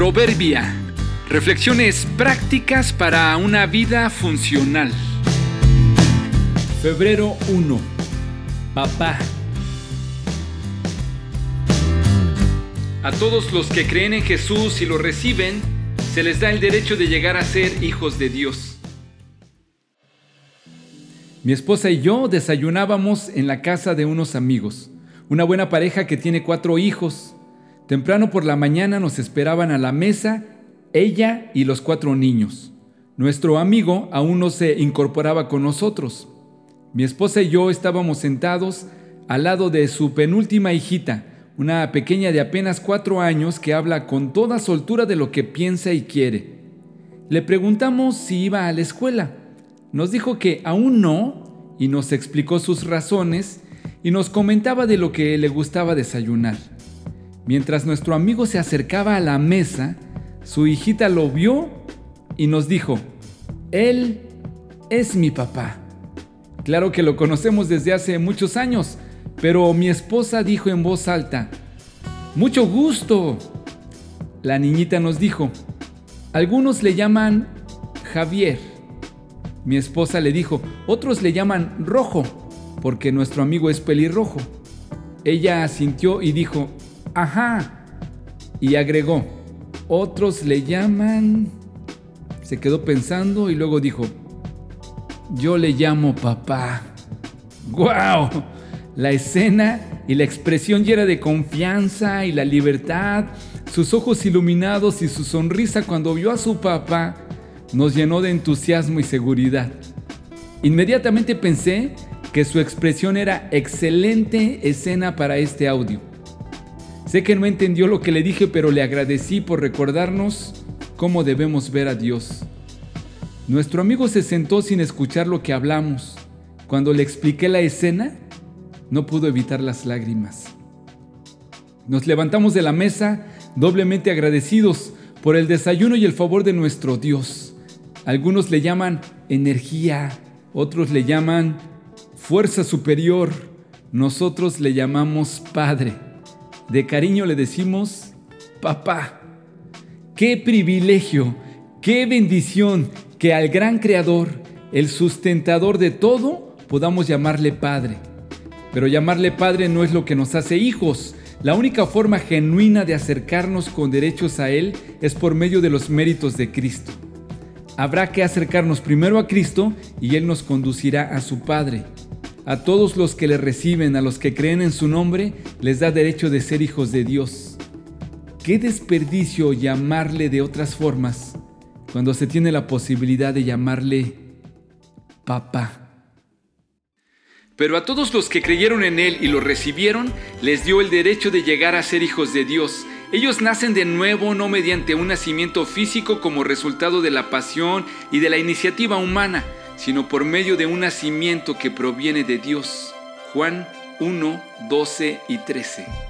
Proverbia. Reflexiones prácticas para una vida funcional. Febrero 1. Papá. A todos los que creen en Jesús y lo reciben, se les da el derecho de llegar a ser hijos de Dios. Mi esposa y yo desayunábamos en la casa de unos amigos, una buena pareja que tiene cuatro hijos. Temprano por la mañana nos esperaban a la mesa ella y los cuatro niños. Nuestro amigo aún no se incorporaba con nosotros. Mi esposa y yo estábamos sentados al lado de su penúltima hijita, una pequeña de apenas cuatro años que habla con toda soltura de lo que piensa y quiere. Le preguntamos si iba a la escuela. Nos dijo que aún no y nos explicó sus razones y nos comentaba de lo que le gustaba desayunar. Mientras nuestro amigo se acercaba a la mesa, su hijita lo vio y nos dijo, Él es mi papá. Claro que lo conocemos desde hace muchos años, pero mi esposa dijo en voz alta, Mucho gusto. La niñita nos dijo, algunos le llaman Javier. Mi esposa le dijo, otros le llaman Rojo, porque nuestro amigo es pelirrojo. Ella asintió y dijo, Ajá. Y agregó, otros le llaman... Se quedó pensando y luego dijo, yo le llamo papá. ¡Guau! La escena y la expresión llena de confianza y la libertad, sus ojos iluminados y su sonrisa cuando vio a su papá, nos llenó de entusiasmo y seguridad. Inmediatamente pensé que su expresión era excelente escena para este audio. Sé que no entendió lo que le dije, pero le agradecí por recordarnos cómo debemos ver a Dios. Nuestro amigo se sentó sin escuchar lo que hablamos. Cuando le expliqué la escena, no pudo evitar las lágrimas. Nos levantamos de la mesa doblemente agradecidos por el desayuno y el favor de nuestro Dios. Algunos le llaman energía, otros le llaman fuerza superior, nosotros le llamamos Padre. De cariño le decimos, papá. Qué privilegio, qué bendición que al gran Creador, el sustentador de todo, podamos llamarle Padre. Pero llamarle Padre no es lo que nos hace hijos. La única forma genuina de acercarnos con derechos a Él es por medio de los méritos de Cristo. Habrá que acercarnos primero a Cristo y Él nos conducirá a su Padre. A todos los que le reciben, a los que creen en su nombre, les da derecho de ser hijos de Dios. Qué desperdicio llamarle de otras formas cuando se tiene la posibilidad de llamarle papá. Pero a todos los que creyeron en Él y lo recibieron, les dio el derecho de llegar a ser hijos de Dios. Ellos nacen de nuevo no mediante un nacimiento físico como resultado de la pasión y de la iniciativa humana, sino por medio de un nacimiento que proviene de Dios. Juan 1, 12 y 13.